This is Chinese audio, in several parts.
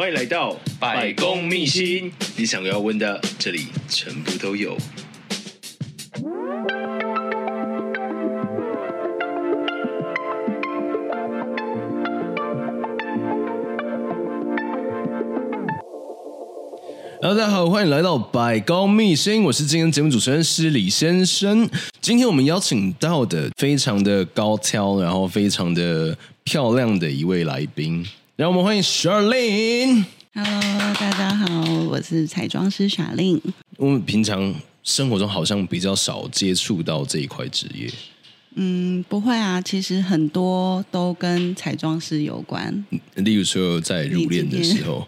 欢迎来到百公秘辛，你想要问的，这里全部都有。Hello，大家好，欢迎来到百工秘辛，我是今天节目主持人失礼先生。今天我们邀请到的非常的高挑，然后非常的漂亮的一位来宾，让我们欢迎 Charlene。Hello，大家好，我是彩妆师 Charlene。我们平常生活中好像比较少接触到这一块职业。嗯，不会啊，其实很多都跟彩妆师有关。例如说，在入殓的时候，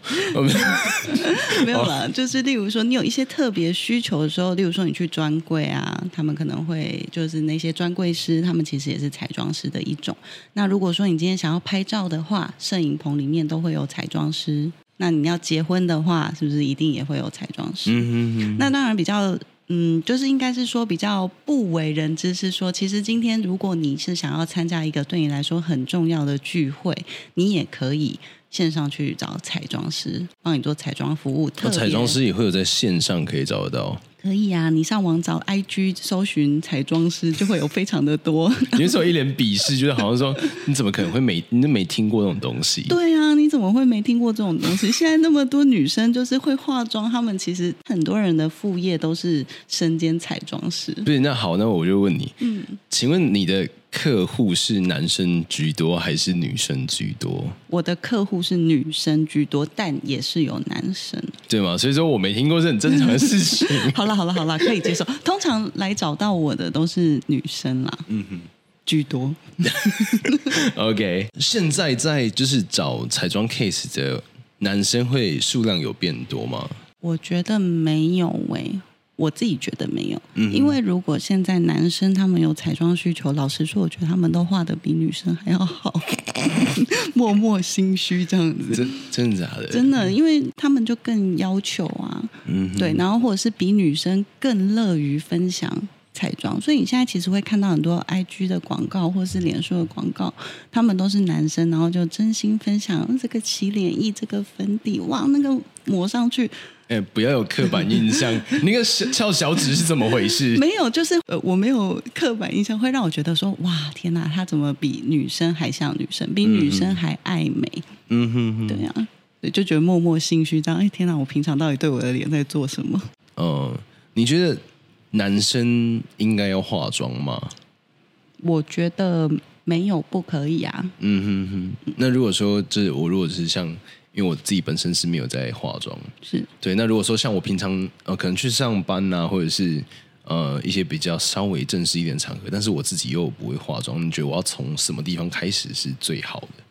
没有了，就是例如说，你有一些特别需求的时候，例如说你去专柜啊，他们可能会就是那些专柜师，他们其实也是彩妆师的一种。那如果说你今天想要拍照的话，摄影棚里面都会有彩妆师。那你要结婚的话，是不是一定也会有彩妆师？嗯哼哼。那当然比较。嗯，就是应该是说比较不为人知，是说其实今天如果你是想要参加一个对你来说很重要的聚会，你也可以线上去找彩妆师帮你做彩妆服务。特别，彩妆师也会有在线上可以找得到。可以啊，你上网找 IG 搜寻彩妆师，就会有非常的多。你说一脸鄙视，就是好像说你怎么可能会没你都没听过这种东西？对啊，你怎么会没听过这种东西？现在那么多女生就是会化妆，她们其实很多人的副业都是身兼彩妆师。对，那好，那我就问你，嗯，请问你的。客户是男生居多还是女生居多？我的客户是女生居多，但也是有男生，对吗？所以说我没听过是很正常的事情。好了好了好了，可以接受。通常来找到我的都是女生啦，嗯哼，居多。OK，现在在就是找彩妆 case 的男生会数量有变多吗？我觉得没有喂、欸。我自己觉得没有，嗯、因为如果现在男生他们有彩妆需求，老实说，我觉得他们都画的比女生还要好，默默心虚这样子。真真的假的？真的，因为他们就更要求啊，嗯，对，然后或者是比女生更乐于分享彩妆，所以你现在其实会看到很多 IG 的广告或是脸书的广告，他们都是男生，然后就真心分享这个洗脸液、这个粉底，哇，那个抹上去。哎，不要有刻板印象。那个翘小指是怎么回事？没有，就是呃，我没有刻板印象，会让我觉得说，哇，天哪，他怎么比女生还像女生，比女生还爱美？嗯哼哼，对呀、啊，就觉得默默心虚，这样。哎，天哪，我平常到底对我的脸在做什么？嗯，你觉得男生应该要化妆吗？我觉得没有不可以啊。嗯哼哼，那如果说这我如果是像。因为我自己本身是没有在化妆，是对。那如果说像我平常呃，可能去上班呐、啊，或者是呃一些比较稍微正式一点场合，但是我自己又不会化妆，你觉得我要从什么地方开始是最好的？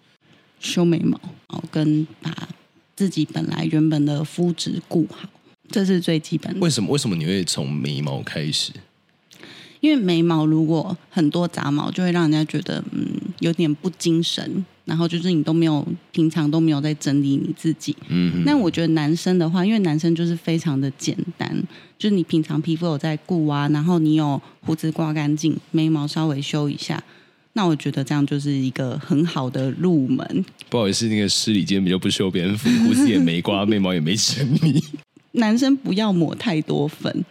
修眉毛，哦，跟把自己本来原本的肤质顾好，这是最基本的。为什么？为什么你会从眉毛开始？因为眉毛如果很多杂毛，就会让人家觉得嗯有点不精神，然后就是你都没有平常都没有在整理你自己。嗯，那我觉得男生的话，因为男生就是非常的简单，就是你平常皮肤有在顾啊，然后你有胡子刮干净，眉毛稍微修一下，那我觉得这样就是一个很好的入门。不好意思，那个失礼今天比较不修边幅，胡子也没刮，眉毛也没整理。男生不要抹太多粉。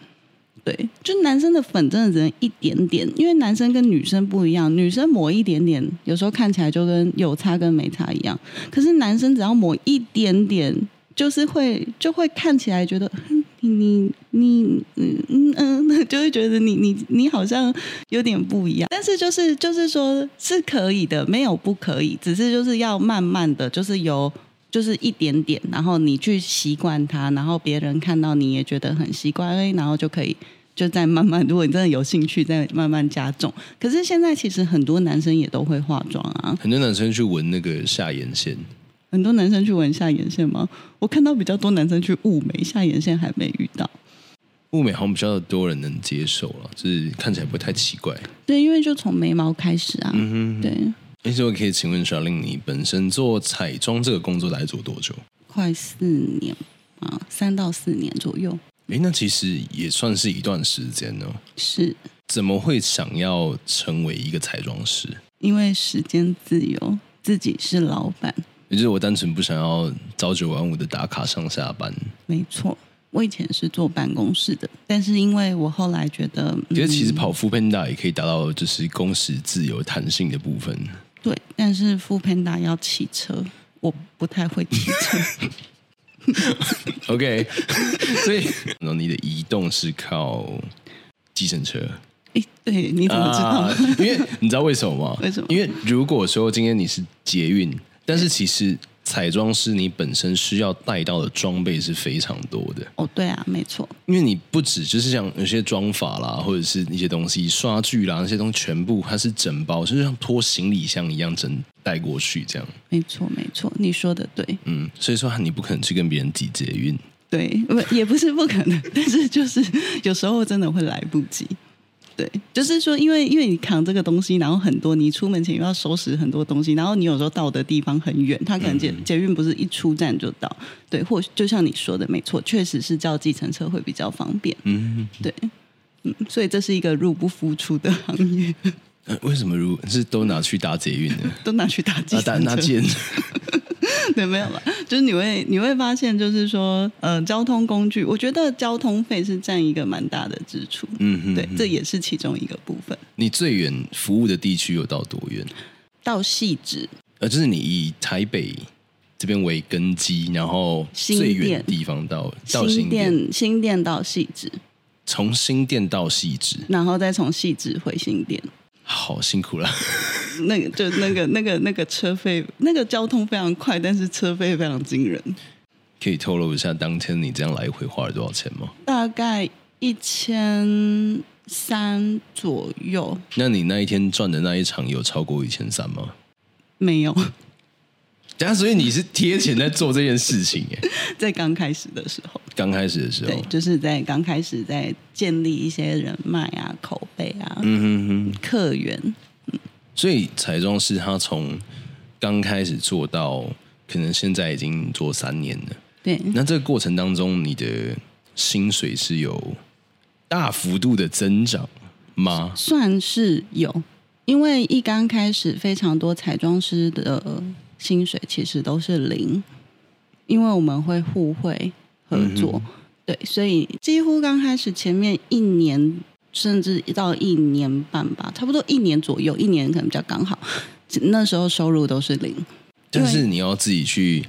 对，就男生的粉真的只能一点点，因为男生跟女生不一样，女生抹一点点，有时候看起来就跟有差跟没差一样。可是男生只要抹一点点，就是会就会看起来觉得你你你嗯嗯嗯，就会觉得你你你好像有点不一样。但是就是就是说是可以的，没有不可以，只是就是要慢慢的就是有就是一点点，然后你去习惯它，然后别人看到你也觉得很习惯，然后就可以就再慢慢，如果你真的有兴趣，再慢慢加重。可是现在其实很多男生也都会化妆啊，很多男生去纹那个下眼线，很多男生去纹下眼线吗？我看到比较多男生去雾眉，下眼线还没遇到。雾眉好像比较多人能接受了，就是看起来不会太奇怪。对，因为就从眉毛开始啊，嗯哼，对。哎，这我可以请问 Charlene，你本身做彩妆这个工作大概做多久？快四年啊，三到四年左右。哎，那其实也算是一段时间呢。是。怎么会想要成为一个彩妆师？因为时间自由，自己是老板，也就是我单纯不想要朝九晚五的打卡上下班。没错，我以前是坐办公室的，但是因为我后来觉得，觉得其实跑 Foodpanda 也可以达到就是工时自由弹性的部分。对，但是 Foodpanda 要骑车，我不太会骑车。OK，所以然后你的移动是靠计程车。哎，对，你怎么知道？啊，因为你知道为什么吗？为什么？因为如果说今天你是捷运，但是其实彩妆师你本身需要带到的装备是非常多的。哦，对啊，没错。因为你不止就是像有些妆法啦，或者是一些东西刷具啦，那些东西全部它是整包，就是像拖行李箱一样整带过去这样。没错，没错，你说的对。嗯，所以说你不可能去跟别人挤捷运。对，不也不是不可能，但是就是有时候真的会来不及。对，就是说，因为因为你扛这个东西，然后很多，你出门前又要收拾很多东西，然后你有时候到的地方很远，他可能捷捷运不是一出站就到，对，或就像你说的，没错，确实是叫计程车会比较方便，嗯，对，嗯，所以这是一个入不敷出的行业。呃、为什么如是都拿去搭捷运呢？都拿去搭计啊、搭？拿剑？对，没有了。就是你会你会发现，就是说，呃，交通工具，我觉得交通费是占一个蛮大的支出。嗯哼，对，这也是其中一个部分。你最远服务的地区有到多远？到细致。呃，就是你以台北这边为根基，然后最远的地方到到新店，新店到细致，从新店到细致，然后再从细致回新店。好辛苦了，那个就那个那个那个车费，那个交通非常快，但是车费非常惊人。可以透露一下当天你这样来回花了多少钱吗？大概一千三左右。那你那一天赚的那一场有超过一千三吗？没有。但所以你是贴钱在做这件事情耶？在刚开始的时候，刚开始的时候，对，就是在刚开始在建立一些人脉啊、口碑啊、嗯哼哼，客源。嗯，所以彩妆师他从刚开始做到可能现在已经做三年了。对，那这个过程当中，你的薪水是有大幅度的增长吗？算是有，因为一刚开始非常多彩妆师的。薪水其实都是零，因为我们会互惠合作，嗯、对，所以几乎刚开始前面一年，甚至到一年半吧，差不多一年左右，一年可能比较刚好，那时候收入都是零。但是你要自己去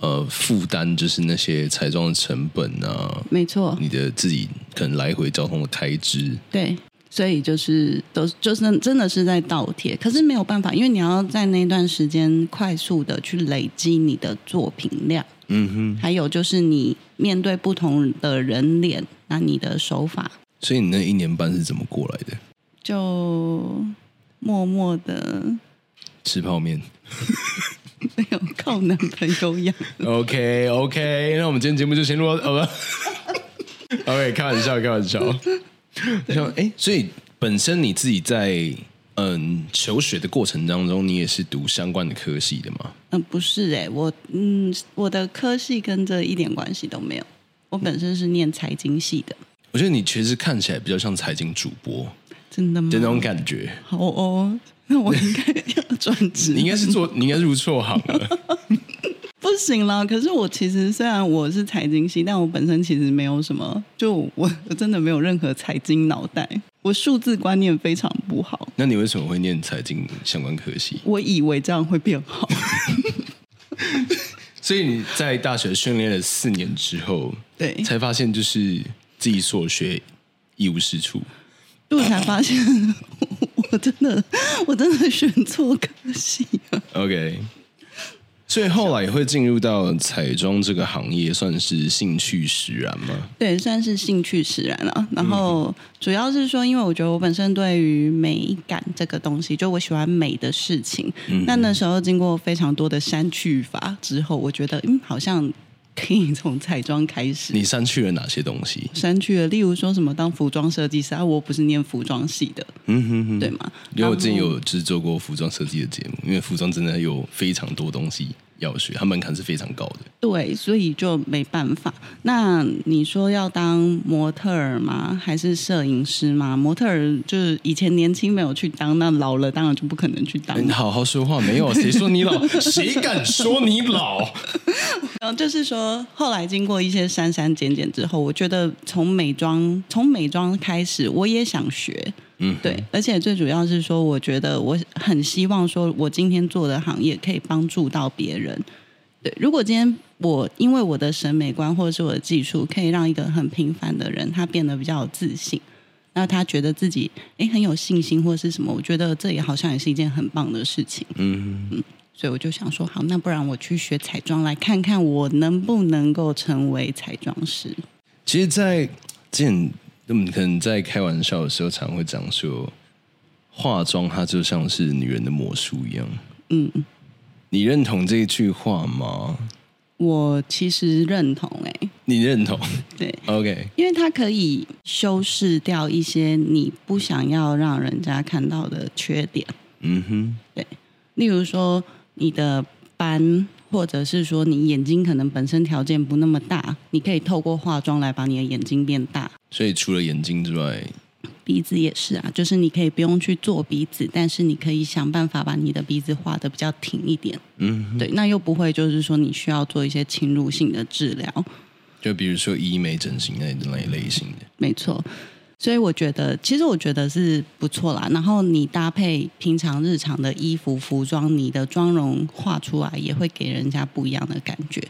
呃负担，就是那些彩妆的成本啊，没错，你的自己可能来回交通的开支，对。所以就是都就是真的是在倒贴，可是没有办法，因为你要在那段时间快速的去累积你的作品量，嗯哼，还有就是你面对不同的人脸，那你的手法。所以你那一年半是怎么过来的？就默默的吃泡面，没有靠男朋友养。OK OK，那我们今天节目就先录到，好 吧？OK，开玩笑，开玩笑。像哎，所以本身你自己在嗯求学的过程当中，你也是读相关的科系的吗？嗯，不是哎，我嗯我的科系跟这一点关系都没有。我本身是念财经系的。我觉得你其实看起来比较像财经主播，真的吗？就那种感觉。好哦，那我应该要转职。你应该是做，你应该是入错行了。不行了，可是我其实虽然我是财经系，但我本身其实没有什么，就我我 真的没有任何财经脑袋，我数字观念非常不好。那你为什么会念财经相关科系？我以为这样会变好，所以你在大学训练了四年之后，对，才发现就是自己所学一无是处，就我才发现 我真的我真的选错科系了。OK。所以后来也会进入到彩妆这个行业，算是兴趣使然吗？对，算是兴趣使然了。然后主要是说，因为我觉得我本身对于美感这个东西，就我喜欢美的事情。嗯、那那时候经过非常多的删去法之后，我觉得嗯，好像可以从彩妆开始。你删去了哪些东西？删去了，例如说什么当服装设计师啊，我不是念服装系的，嗯哼哼，对吗？因为我之前有制作过服装设计的节目，因为服装真的有非常多东西。要学，它门槛是非常高的。对，所以就没办法。那你说要当模特儿吗？还是摄影师吗？模特儿就是以前年轻没有去当，那老了当然就不可能去当。你好好说话，没有 谁说你老，谁敢说你老？然后就是说，后来经过一些删删减减之后，我觉得从美妆从美妆开始，我也想学。嗯，对，而且最主要是说，我觉得我很希望说，我今天做的行业可以帮助到别人。对，如果今天我因为我的审美观或者是我的技术，可以让一个很平凡的人他变得比较有自信，那他觉得自己诶很有信心或者是什么，我觉得这也好像也是一件很棒的事情。嗯嗯，所以我就想说，好，那不然我去学彩妆，来看看我能不能够成为彩妆师。其实，在之前。那么可能在开玩笑的时候，常会讲说，化妆它就像是女人的魔术一样。嗯，你认同这句话吗？我其实认同诶、欸。你认同？对，OK。因为它可以修饰掉一些你不想要让人家看到的缺点。嗯哼，对。例如说你的斑。或者是说你眼睛可能本身条件不那么大，你可以透过化妆来把你的眼睛变大。所以除了眼睛之外，鼻子也是啊，就是你可以不用去做鼻子，但是你可以想办法把你的鼻子画的比较挺一点。嗯，对，那又不会就是说你需要做一些侵入性的治疗，就比如说医美整形那类类型的。没错。所以我觉得，其实我觉得是不错啦。然后你搭配平常日常的衣服、服装，你的妆容画出来也会给人家不一样的感觉。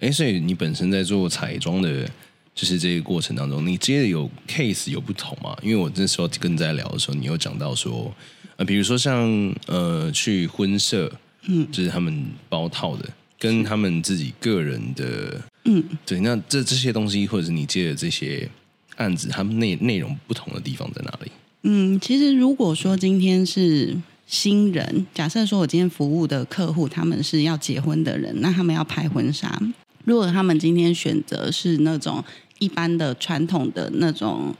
哎，所以你本身在做彩妆的，就是这个过程当中，你接的有 case 有不同吗？因为我那时候跟你在聊的时候，你有讲到说，呃，比如说像呃去婚摄，嗯，就是他们包套的，跟他们自己个人的，嗯，对，那这这些东西，或者是你接的这些。案子他们内内容不同的地方在哪里？嗯，其实如果说今天是新人，假设说我今天服务的客户他们是要结婚的人，那他们要拍婚纱。如果他们今天选择是那种一般的传统的那种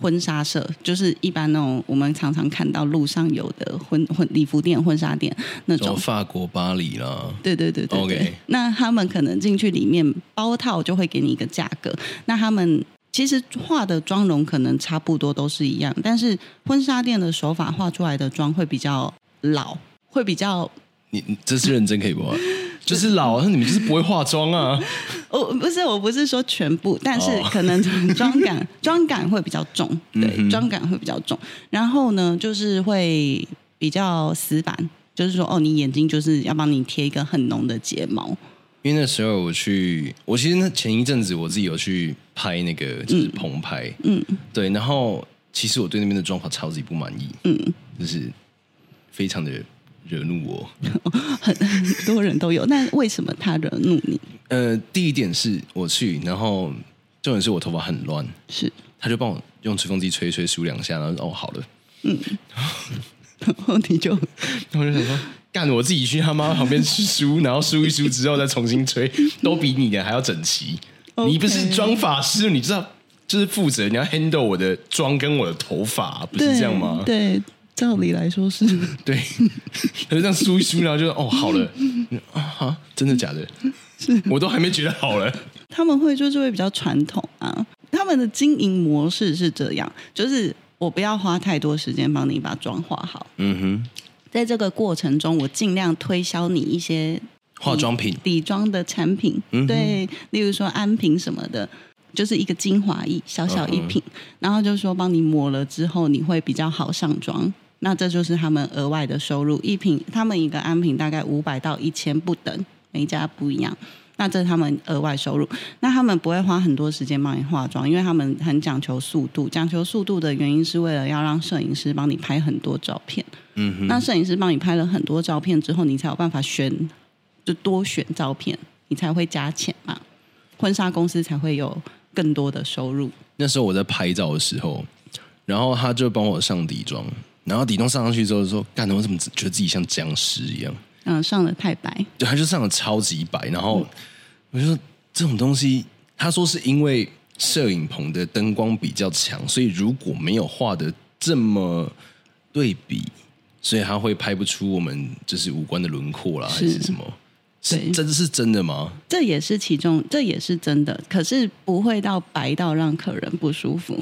婚纱社，就是一般那种我们常常看到路上有的婚婚礼服店、婚纱店那种，法国巴黎啦，对对对对，对，OK。那他们可能进去里面包套就会给你一个价格，那他们。其实画的妆容可能差不多都是一样，但是婚纱店的手法画出来的妆会比较老，会比较……你这是认真可以不？就是老，那你们就是不会化妆啊？我不是，我不是说全部，但是可能妆感 妆感会比较重，对，妆感会比较重。然后呢，就是会比较死板，就是说，哦，你眼睛就是要帮你贴一个很浓的睫毛。因为那时候我去，我其实那前一阵子我自己有去拍那个就是棚拍，嗯，对，然后其实我对那边的妆发超级不满意，嗯，就是非常的惹怒我，很 很多人都有，那为什么他惹怒你？呃，第一点是我去，然后重点是我头发很乱，是，他就帮我用吹风机吹一吹梳两下，然后哦好了，嗯，然后你就，然后就想说。干我自己去他妈旁边梳，然后梳一梳之后再重新吹，都比你的还要整齐。你不是妆法师，你知道就是负责你要 handle 我的妆跟我的头发，不是这样吗？对，照理来说是。对，他就这样梳一梳，然后就哦好了啊，真的假的？是我都还没觉得好了。他们会就是会比较传统啊，他们的经营模式是这样，就是我不要花太多时间帮你把妆化好。嗯哼。在这个过程中，我尽量推销你一些化妆品、底妆的产品，嗯、对，例如说安瓶什么的，就是一个精华液，小小一瓶，嗯、然后就是说帮你抹了之后，你会比较好上妆。那这就是他们额外的收入，一瓶他们一个安瓶大概五百到一千不等，每一家不一样。那这是他们额外收入，那他们不会花很多时间帮你化妆，因为他们很讲求速度。讲求速度的原因是为了要让摄影师帮你拍很多照片。嗯哼。那摄影师帮你拍了很多照片之后，你才有办法选，就多选照片，你才会加钱嘛。婚纱公司才会有更多的收入。那时候我在拍照的时候，然后他就帮我上底妆，然后底妆上上去之后说：“干，我怎么觉得自己像僵尸一样？”嗯，上的太白，对，他就上的超级白，然后我就说这种东西，他说是因为摄影棚的灯光比较强，所以如果没有画的这么对比，所以他会拍不出我们就是五官的轮廓啦，还是什么？是真是真的吗？这也是其中，这也是真的，可是不会到白到让客人不舒服。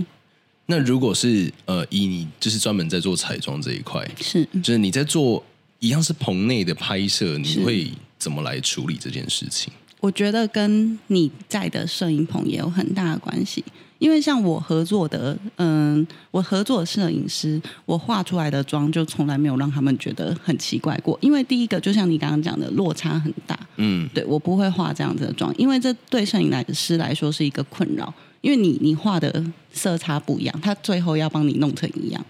那如果是呃，以你就是专门在做彩妆这一块，是就是你在做一样是棚内的拍摄，你会怎么来处理这件事情？我觉得跟你在的摄影棚也有很大的关系。因为像我合作的，嗯，我合作的摄影师，我画出来的妆就从来没有让他们觉得很奇怪过。因为第一个，就像你刚刚讲的，落差很大，嗯，对，我不会画这样子的妆，因为这对摄影来师来说是一个困扰，因为你你画的色差不一样，他最后要帮你弄成一样。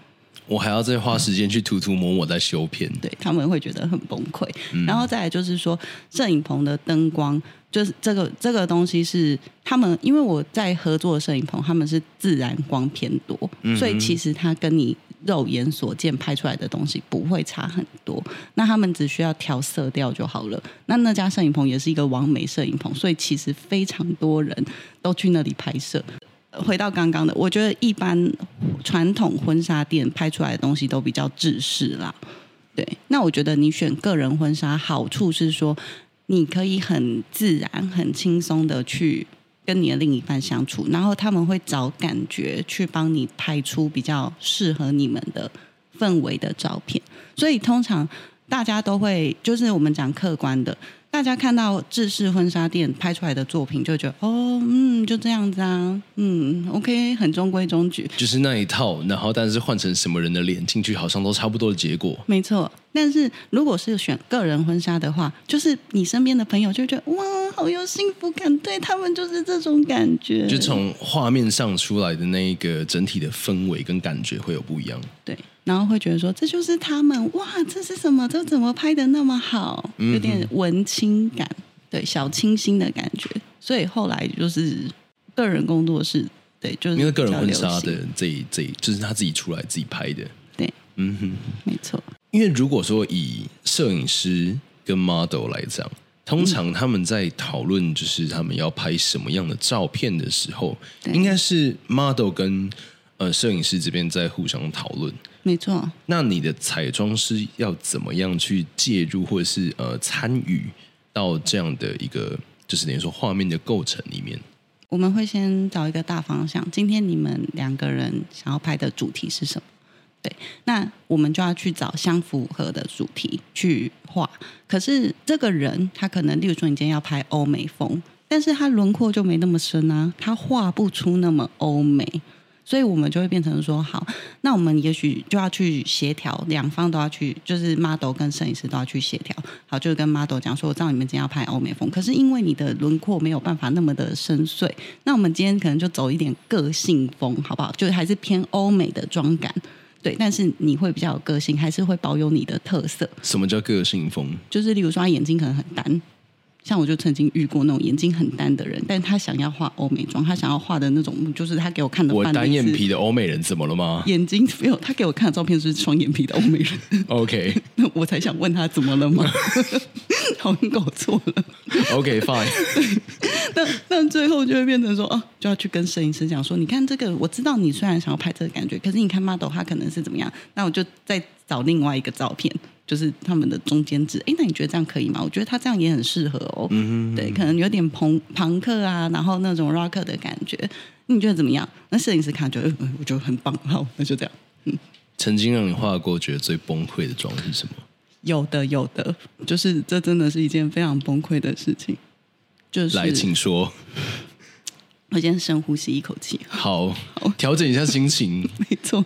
我还要再花时间去涂涂抹抹再修片，对，他们会觉得很崩溃。嗯、然后再来就是说，摄影棚的灯光，就是这个这个东西是他们，因为我在合作的摄影棚，他们是自然光偏多，嗯、所以其实它跟你肉眼所见拍出来的东西不会差很多。那他们只需要调色调就好了。那那家摄影棚也是一个完美摄影棚，所以其实非常多人都去那里拍摄。回到刚刚的，我觉得一般传统婚纱店拍出来的东西都比较制式啦。对，那我觉得你选个人婚纱，好处是说你可以很自然、很轻松的去跟你的另一半相处，然后他们会找感觉去帮你拍出比较适合你们的氛围的照片。所以通常大家都会，就是我们讲客观的。大家看到制式婚纱店拍出来的作品，就觉得哦，嗯，就这样子啊，嗯，OK，很中规中矩，就是那一套。然后，但是换成什么人的脸进去，好像都差不多的结果。没错，但是如果是选个人婚纱的话，就是你身边的朋友就觉得哇，好有幸福感，对他们就是这种感觉。就从画面上出来的那一个整体的氛围跟感觉会有不一样。对。然后会觉得说，这就是他们哇，这是什么？这怎么拍的那么好？有点文青感，对，小清新的感觉。所以后来就是个人工作室，对，就是因为个人婚纱的这一这一就是他自己出来自己拍的，对，嗯哼，没错。因为如果说以摄影师跟 model 来讲，通常他们在讨论就是他们要拍什么样的照片的时候，应该是 model 跟呃摄影师这边在互相讨论。没错，那你的彩妆师要怎么样去介入，或者是呃参与到这样的一个，就是等于说画面的构成里面？我们会先找一个大方向，今天你们两个人想要拍的主题是什么？对，那我们就要去找相符合的主题去画。可是这个人他可能，例如说你今天要拍欧美风，但是他轮廓就没那么深啊，他画不出那么欧美。所以我们就会变成说，好，那我们也许就要去协调，两方都要去，就是 model 跟摄影师都要去协调。好，就是跟 model 讲说，我知道你们今天要拍欧美风，可是因为你的轮廓没有办法那么的深邃，那我们今天可能就走一点个性风，好不好？就还是偏欧美的妆感，对，但是你会比较有个性，还是会保有你的特色。什么叫个性风？就是例如说，他眼睛可能很单。像我就曾经遇过那种眼睛很单的人，但他想要画欧美妆，他想要画的那种，就是他给我看的。我单眼皮的欧美人怎么了吗？眼睛没有，他给我看的照片是双眼皮的欧美人。OK，那我才想问他怎么了吗？好像搞错了。OK，Fine。那那最后就会变成说，哦，就要去跟摄影师讲说，你看这个，我知道你虽然想要拍这个感觉，可是你看 model 他可能是怎么样？那我就再找另外一个照片。就是他们的中间值，哎，那你觉得这样可以吗？我觉得他这样也很适合哦。嗯哼，对，可能有点朋朋克啊，然后那种 rock 的感觉，你觉得怎么样？那摄影师看觉得，我觉得很棒，好，那就这样。嗯，曾经让你画过觉得最崩溃的妆是什么？有的，有的，就是这真的是一件非常崩溃的事情。就是来，请说。我先深呼吸一口气，好，好，调整一下心情。没错，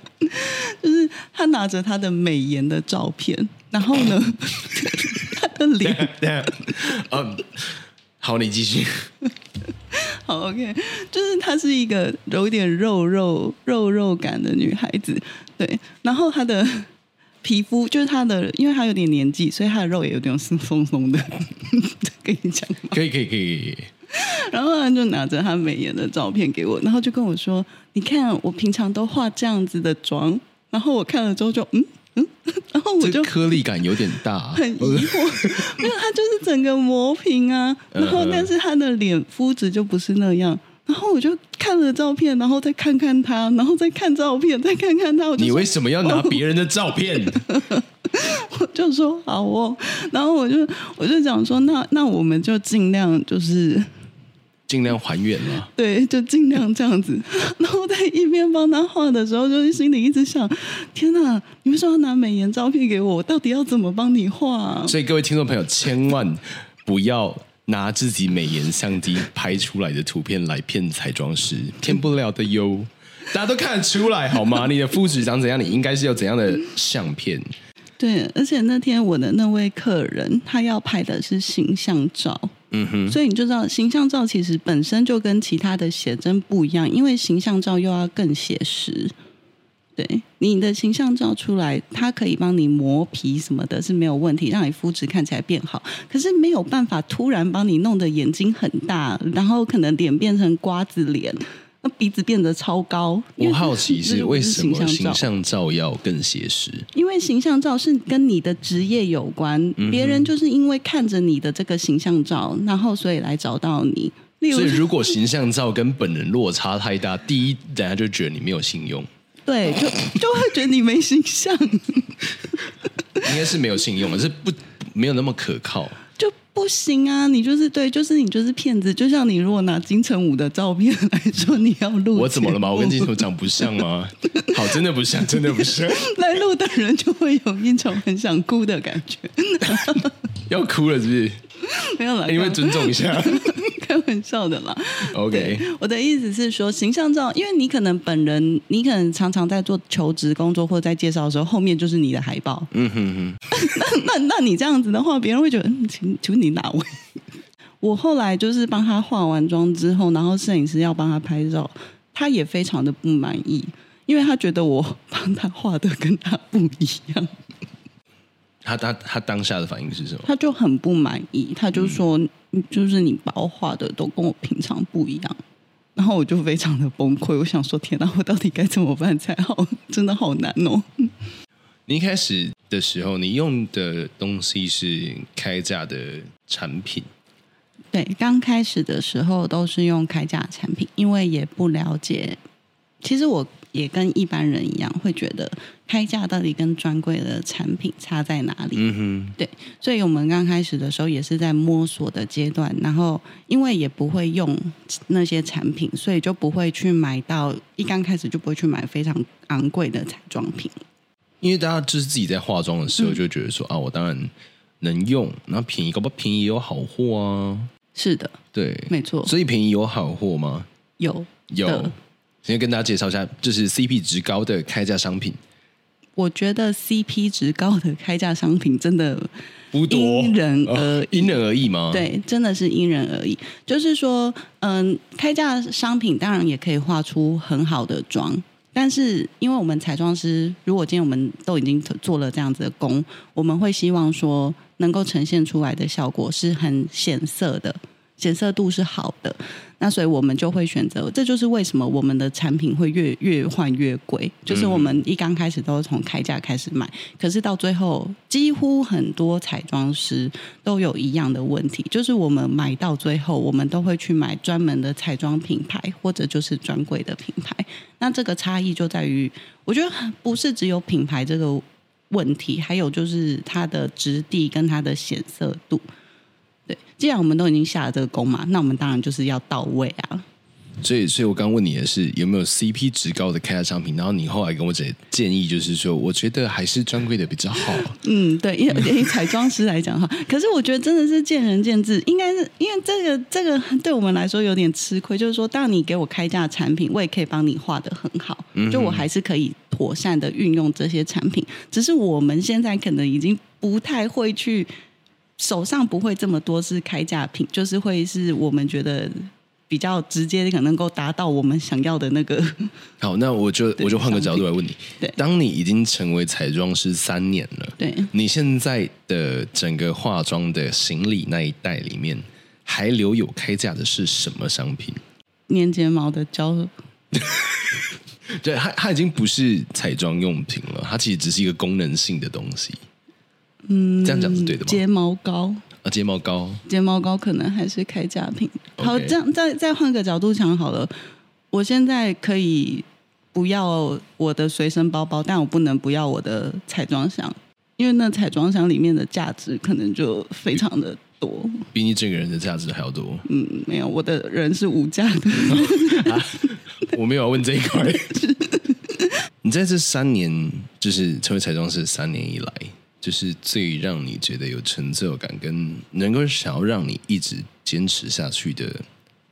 就是他拿着他的美颜的照片。然后呢，他的脸，嗯，好，你继续。好，OK，就是她是一个有一点肉肉肉肉感的女孩子，对。然后她的皮肤就是她的，因为她有点年纪，所以她的肉也有点松松松的。跟你讲，可以，可以，可以。然后他就拿着他美颜的照片给我，然后就跟我说：“你看，我平常都化这样子的妆。”然后我看了之后就嗯。嗯，然后我就颗粒感有点大，很疑惑，没有，他就是整个磨平啊，然后但是他的脸肤质就不是那样，然后我就看了照片，然后再看看他，然后再看照片，再看看他。你为什么要拿别人的照片？我就说好哦，然后我就我就讲说，那那我们就尽量就是尽量还原了，对，就尽量这样子。然后在一边帮他画的时候，就是心里一直想：天哪，你为什么要拿美颜照片给我，我到底要怎么帮你画啊？所以各位听众朋友，千万不要拿自己美颜相机拍出来的图片来骗彩妆师，骗不了的哟。大家都看得出来好吗？你的肤质长怎样，你应该是有怎样的相片。对，而且那天我的那位客人，他要拍的是形象照，哼，所以你就知道形象照其实本身就跟其他的写真不一样，因为形象照又要更写实。对，你的形象照出来，它可以帮你磨皮什么的，是没有问题，让你肤质看起来变好。可是没有办法突然帮你弄得眼睛很大，然后可能脸变成瓜子脸。那鼻子变得超高，我好奇是为什么形象照要更写实？因为形象照是跟你的职业有关，嗯、别人就是因为看着你的这个形象照，然后所以来找到你。所以如果形象照跟本人落差太大，第一，大家就觉得你没有信用，对，就就会觉得你没形象，应该是没有信用，而是不没有那么可靠。不行啊！你就是对，就是你就是骗子。就像你如果拿金城武的照片来说，你要录，我怎么了吗？我跟金城武长不像吗？好，真的不像，真的不像。来录的人就会有一种很想哭的感觉，要哭了是不是？没有了，因为尊重一下，开玩笑的啦。OK，我的意思是说，形象照，因为你可能本人，你可能常常在做求职工作或者在介绍的时候，后面就是你的海报。嗯哼哼。那那那你这样子的话，别人会觉得，嗯，请请问你哪位？我后来就是帮他化完妆之后，然后摄影师要帮他拍照，他也非常的不满意，因为他觉得我帮他画的跟他不一样。他他他当下的反应是什么？他就很不满意，他就说：“嗯、就是你把我画的都跟我平常不一样。”然后我就非常的崩溃，我想说：“天哪，我到底该怎么办才好？真的好难哦。”你一开始的时候，你用的东西是开价的产品？对，刚开始的时候都是用开价产品，因为也不了解。其实我。也跟一般人一样，会觉得开价到底跟专柜的产品差在哪里？嗯哼，对，所以我们刚开始的时候也是在摸索的阶段，然后因为也不会用那些产品，所以就不会去买到一刚开始就不会去买非常昂贵的彩妆品。因为大家就是自己在化妆的时候就觉得说、嗯、啊，我当然能用，那便宜，搞不好便宜也有好货啊。是的，对，没错。所以便宜有好货吗？有，有。先跟大家介绍一下，就是 CP 值高的开价商品。我觉得 CP 值高的开价商品真的不多，因人而异，因人而异吗？对，真的是因人而异。就是说，嗯，开价商品当然也可以画出很好的妆，但是因为我们彩妆师，如果今天我们都已经做了这样子的工，我们会希望说，能够呈现出来的效果是很显色的。显色度是好的，那所以我们就会选择，这就是为什么我们的产品会越越换越贵。就是我们一刚开始都是从开价开始买，可是到最后，几乎很多彩妆师都有一样的问题，就是我们买到最后，我们都会去买专门的彩妆品牌，或者就是专柜的品牌。那这个差异就在于，我觉得不是只有品牌这个问题，还有就是它的质地跟它的显色度。对，既然我们都已经下了这个功嘛，那我们当然就是要到位啊。所以，所以我刚问你的是有没有 CP 值高的开架商品，然后你后来跟我建建议就是说，我觉得还是专柜的比较好。嗯，对，因为彩妆师来讲哈，可是我觉得真的是见仁见智，应该是因为这个这个对我们来说有点吃亏，就是说，当你给我开价产品，我也可以帮你画得很好，就我还是可以妥善的运用这些产品，只是我们现在可能已经不太会去。手上不会这么多是开价品，就是会是我们觉得比较直接，可能够达到我们想要的那个。好，那我就我就换个角度来问你，对，当你已经成为彩妆师三年了，对，你现在的整个化妆的行李那一袋里面还留有开价的是什么商品？粘睫毛的胶。对，它它已经不是彩妆用品了，它其实只是一个功能性的东西。嗯，这样讲是对的吗？睫毛膏啊，睫毛膏，睫毛膏可能还是开价品。好.这样再再换个角度想好了。我现在可以不要我的随身包包，但我不能不要我的彩妆箱，因为那彩妆箱里面的价值可能就非常的多，比你整个人的价值还要多。嗯，没有，我的人是无价的。啊、我没有要问这一块。你在这三年，就是成为彩妆师三年以来，就是最让你觉得有成就感，跟能够想要让你一直坚持下去的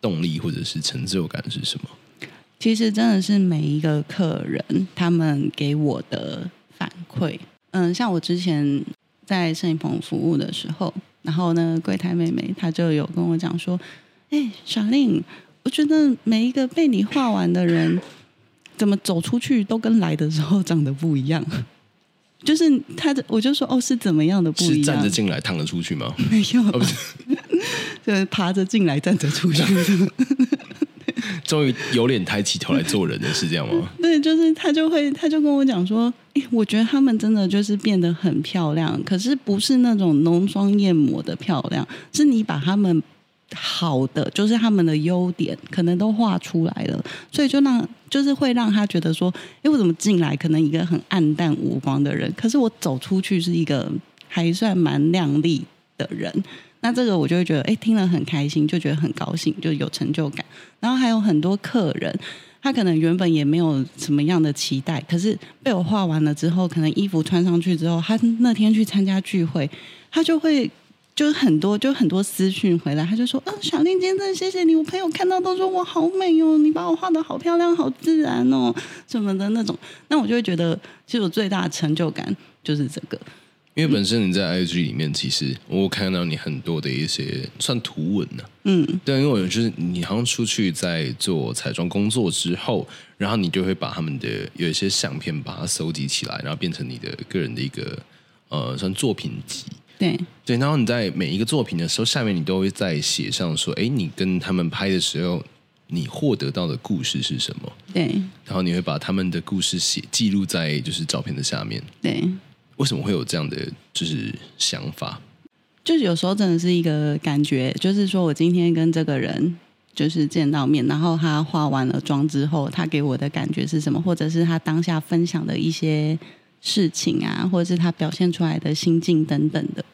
动力，或者是成就感是什么？其实真的是每一个客人他们给我的反馈，嗯，像我之前在摄影棚服务的时候，然后呢，柜台妹妹她就有跟我讲说：“哎，小令，我觉得每一个被你画完的人，怎么走出去都跟来的时候长得不一样。”就是他的，我就说：“哦，是怎么样的不一样？是站着进来，躺着出去吗？”没有，哦、就是爬着进来，站着出去。终于有脸抬起头来做人了是这样吗？对，就是他就会，他就跟我讲说，哎，我觉得他们真的就是变得很漂亮，可是不是那种浓妆艳抹的漂亮，是你把他们好的，就是他们的优点，可能都画出来了，所以就让，就是会让他觉得说，哎，我怎么进来可能一个很暗淡无光的人，可是我走出去是一个还算蛮亮丽的人。那这个我就会觉得，哎，听了很开心，就觉得很高兴，就有成就感。然后还有很多客人，他可能原本也没有什么样的期待，可是被我画完了之后，可能衣服穿上去之后，他那天去参加聚会，他就会就是很多就很多私讯回来，他就说，嗯、哦，小令今天真的谢谢你，我朋友看到都说我好美哦，你把我画得好漂亮，好自然哦，什么的那种。那我就会觉得，其实我最大的成就感就是这个。因为本身你在 IG 里面，其实我看到你很多的一些算图文呢、啊。嗯，对，因为我就是你好像出去在做彩妆工作之后，然后你就会把他们的有一些相片把它收集起来，然后变成你的个人的一个呃算作品集。对对，然后你在每一个作品的时候，下面你都会在写上说，哎，你跟他们拍的时候，你获得到的故事是什么？对，然后你会把他们的故事写记录在就是照片的下面。对。为什么会有这样的就是想法？就是有时候真的是一个感觉，就是说我今天跟这个人就是见到面，然后他化完了妆之后，他给我的感觉是什么，或者是他当下分享的一些事情啊，或者是他表现出来的心境等等的。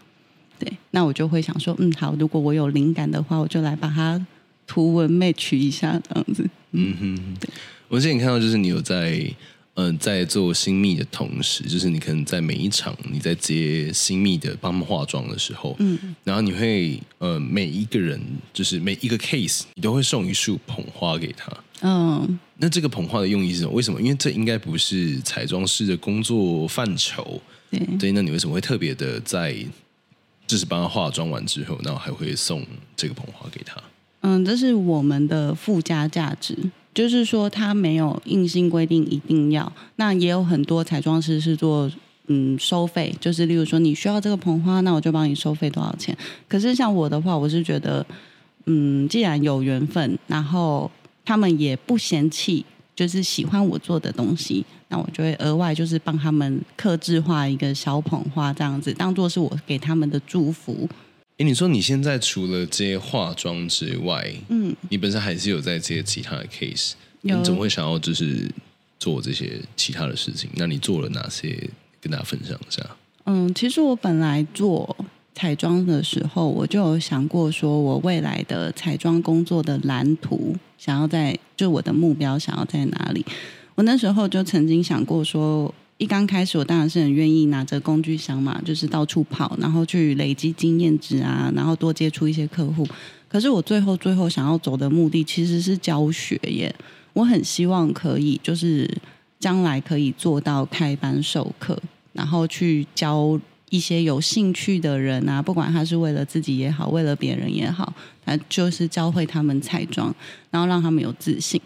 对，那我就会想说，嗯，好，如果我有灵感的话，我就来把它图文 match 一下，这样子。嗯哼，对。我之前看到就是你有在。嗯、呃，在做新密的同时，就是你可能在每一场你在接新密的帮他们化妆的时候，嗯，然后你会呃每一个人就是每一个 case，你都会送一束捧花给他，嗯，那这个捧花的用意是什么？为什么？因为这应该不是彩妆师的工作范畴，对，对，那你为什么会特别的在就是帮他化妆完之后，然后还会送这个捧花给他？嗯，这是我们的附加价值。就是说，他没有硬性规定一定要。那也有很多彩妆师是做嗯收费，就是例如说你需要这个捧花，那我就帮你收费多少钱。可是像我的话，我是觉得，嗯，既然有缘分，然后他们也不嫌弃，就是喜欢我做的东西，那我就会额外就是帮他们克制化一个小捧花，这样子当做是我给他们的祝福。哎，你说你现在除了接化妆之外，嗯，你本身还是有在接其他的 case，你怎么会想要就是做这些其他的事情？那你做了哪些？跟大家分享一下。嗯，其实我本来做彩妆的时候，我就有想过，说我未来的彩妆工作的蓝图，想要在就我的目标想要在哪里？我那时候就曾经想过说。一刚开始，我当然是很愿意拿着工具箱嘛，就是到处跑，然后去累积经验值啊，然后多接触一些客户。可是我最后最后想要走的目的其实是教学耶。我很希望可以，就是将来可以做到开班授课，然后去教一些有兴趣的人啊，不管他是为了自己也好，为了别人也好，他就是教会他们彩妆，然后让他们有自信。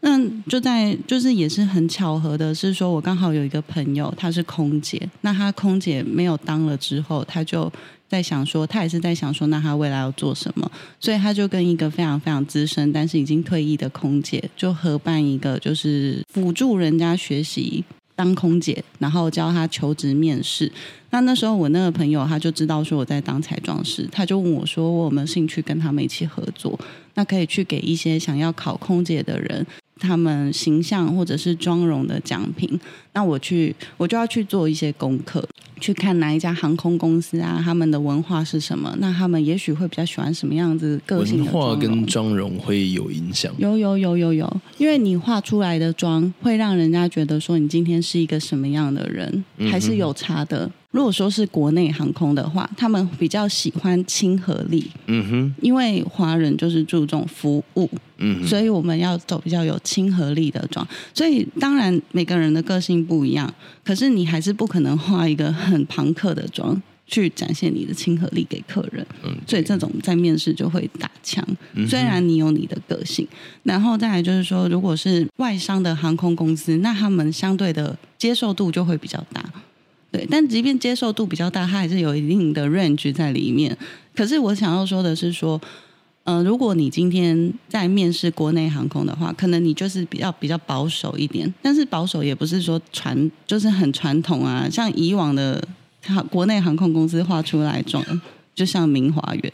那就在就是也是很巧合的，是说我刚好有一个朋友，她是空姐。那她空姐没有当了之后，她就在想说，她也是在想说，那她未来要做什么？所以她就跟一个非常非常资深，但是已经退役的空姐，就合办一个，就是辅助人家学习当空姐，然后教她求职面试。那那时候我那个朋友他就知道说我在当彩妆师，他就问我说，我有没有兴趣跟他们一起合作？那可以去给一些想要考空姐的人。他们形象或者是妆容的奖品，那我去我就要去做一些功课，去看哪一家航空公司啊，他们的文化是什么？那他们也许会比较喜欢什么样子个性的妆容？文化跟妆容会有影响？有有有有有，因为你画出来的妆会让人家觉得说你今天是一个什么样的人，还是有差的。嗯如果说是国内航空的话，他们比较喜欢亲和力，嗯哼，因为华人就是注重服务，嗯，所以我们要走比较有亲和力的妆。所以当然每个人的个性不一样，可是你还是不可能画一个很庞克的妆去展现你的亲和力给客人。嗯，所以这种在面试就会打枪。嗯，虽然你有你的个性，然后再来就是说，如果是外商的航空公司，那他们相对的接受度就会比较大。对，但即便接受度比较大，它还是有一定的 range 在里面。可是我想要说的是说，呃，如果你今天在面试国内航空的话，可能你就是比较比较保守一点。但是保守也不是说传就是很传统啊，像以往的国内航空公司画出来妆，就像明华园，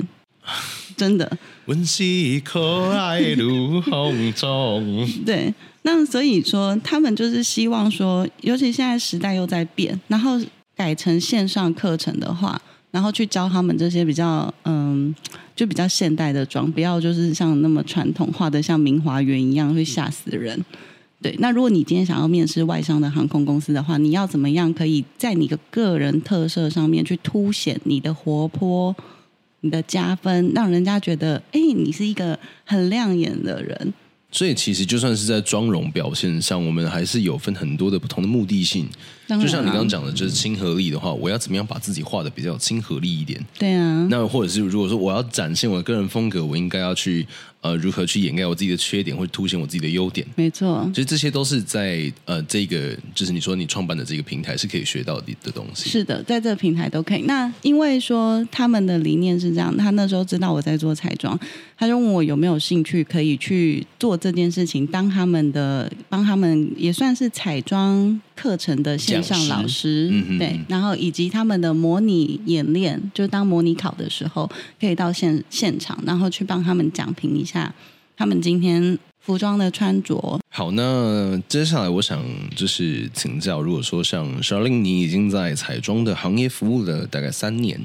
真的。温馨可爱如红妆。对。那所以说，他们就是希望说，尤其现在时代又在变，然后改成线上课程的话，然后去教他们这些比较嗯，就比较现代的妆，不要就是像那么传统画的像明华园一样会吓死人。对，那如果你今天想要面试外商的航空公司的话，你要怎么样可以在你的个人特色上面去凸显你的活泼、你的加分，让人家觉得哎，你是一个很亮眼的人。所以其实就算是在妆容表现上，我们还是有分很多的不同的目的性。就像你刚刚讲的，就是亲和力的话，我要怎么样把自己画的比较亲和力一点？对啊。那或者是如果说我要展现我的个人风格，我应该要去呃如何去掩盖我自己的缺点，或者凸显我自己的优点？没错。其实这些都是在呃这个就是你说你创办的这个平台是可以学到的的东西。是的，在这个平台都可以。那因为说他们的理念是这样，他那时候知道我在做彩妆，他就问我有没有兴趣可以去做这件事情，当他们的帮他们也算是彩妆课程的线上老师，嗯、对，然后以及他们的模拟演练，就当模拟考的时候，可以到现现场，然后去帮他们讲评一下他们今天服装的穿着。好，那接下来我想就是请教，如果说像 Charlene，你已经在彩妆的行业服务了大概三年，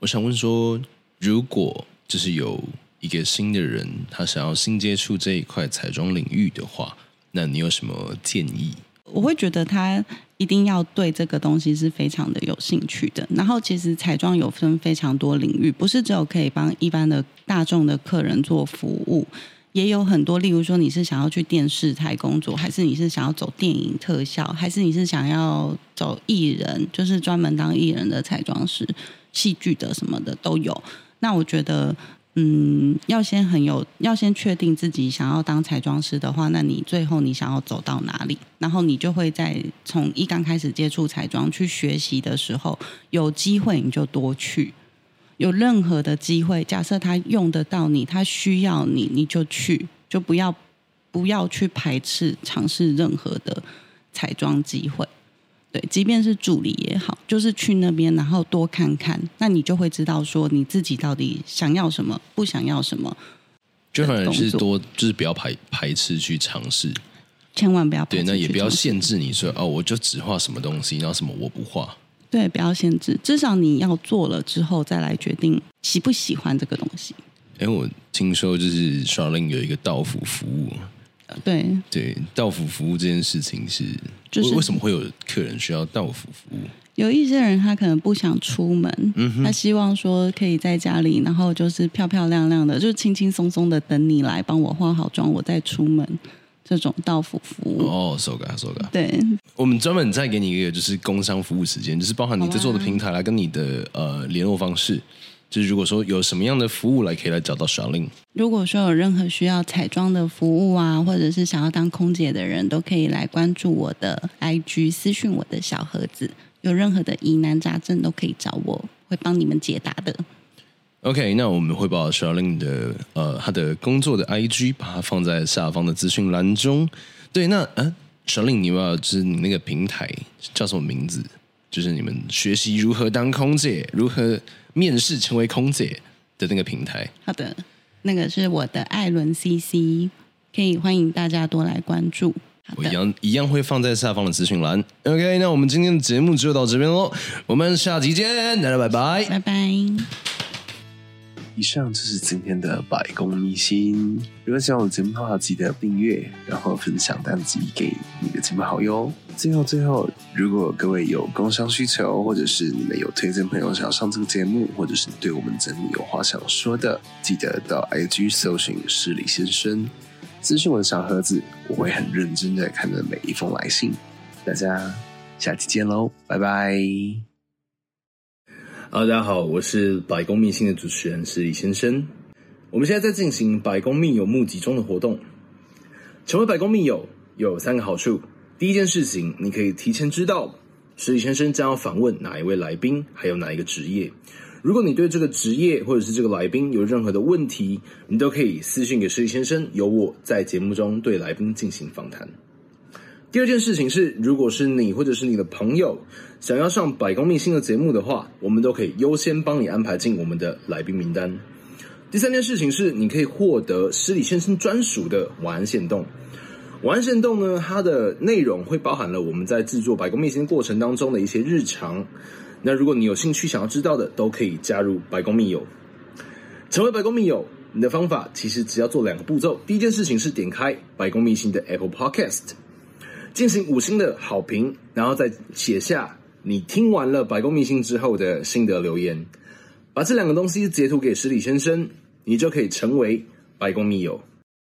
我想问说，如果就是有一个新的人，他想要新接触这一块彩妆领域的话，那你有什么建议？我会觉得他一定要对这个东西是非常的有兴趣的。然后，其实彩妆有分非常多领域，不是只有可以帮一般的大众的客人做服务，也有很多。例如说，你是想要去电视台工作，还是你是想要走电影特效，还是你是想要走艺人，就是专门当艺人的彩妆师、戏剧的什么的都有。那我觉得。嗯，要先很有，要先确定自己想要当彩妆师的话，那你最后你想要走到哪里？然后你就会在从一刚开始接触彩妆去学习的时候，有机会你就多去。有任何的机会，假设他用得到你，他需要你，你就去，就不要不要去排斥尝试任何的彩妆机会。对，即便是助理也好，就是去那边，然后多看看，那你就会知道说你自己到底想要什么，不想要什么。就反而是多，就是不要排排斥去尝试，千万不要排斥。对，那也不要限制你说哦，我就只画什么东西，然后什么我不画。对，不要限制，至少你要做了之后再来决定喜不喜欢这个东西。哎，我听说就是 Charlene 有一个道府服务。对对，到府服务这件事情是，就是为什么会有客人需要到府服务？有一些人他可能不想出门，嗯，他希望说可以在家里，然后就是漂漂亮亮的，就是轻轻松松的等你来帮我化好妆，我再出门。这种到府服务哦，收个收个。对，我们专门再给你一个就是工商服务时间，就是包含你在做的平台来跟你的呃联络方式。就是如果说有什么样的服务来可以来找到 Charlene，如果说有任何需要彩妆的服务啊，或者是想要当空姐的人都可以来关注我的 IG 私讯我的小盒子，有任何的疑难杂症都可以找我，会帮你们解答的。OK，那我们会把 Charlene 的呃他的工作的 IG 把它放在下方的资讯栏中。对，那呃 Charlene 你要就是你那个平台叫什么名字？就是你们学习如何当空姐，如何。面试成为空姐的那个平台，好的，那个是我的艾伦 CC，可以欢迎大家多来关注。我一样一样会放在下方的资讯栏。OK，那我们今天的节目就到这边喽，我们下集见，大家拜拜，拜拜。以上就是今天的百工秘辛。如果喜欢我的节目的话，记得订阅，然后分享单集给你的亲朋好友。最后，最后，如果各位有工商需求，或者是你们有推荐朋友想要上这个节目，或者是对我们节目有话想说的，记得到 IG 搜寻失礼先生，私讯我的小盒子，我会很认真的看着每一封来信。大家下期见喽，拜拜。大家好，我是百工秘信的主持人失礼先生。我们现在在进行百工密友募集中的活动，成为百工密友有三个好处。第一件事情，你可以提前知道失礼先生将要访问哪一位来宾，还有哪一个职业。如果你对这个职业或者是这个来宾有任何的问题，你都可以私信给失礼先生，由我在节目中对来宾进行访谈。第二件事情是，如果是你或者是你的朋友想要上百工秘辛的节目的话，我们都可以优先帮你安排进我们的来宾名单。第三件事情是，你可以获得失礼先生专属的晚安限动。晚安限动呢，它的内容会包含了我们在制作百工秘辛过程当中的一些日常。那如果你有兴趣想要知道的，都可以加入百工秘友。成为百工秘友，你的方法其实只要做两个步骤。第一件事情是点开百工秘辛的 Apple Podcast。进行五星的好评，然后再写下你听完了白宫明星之后的心得留言，把这两个东西截图给史里先生，你就可以成为白宫密友。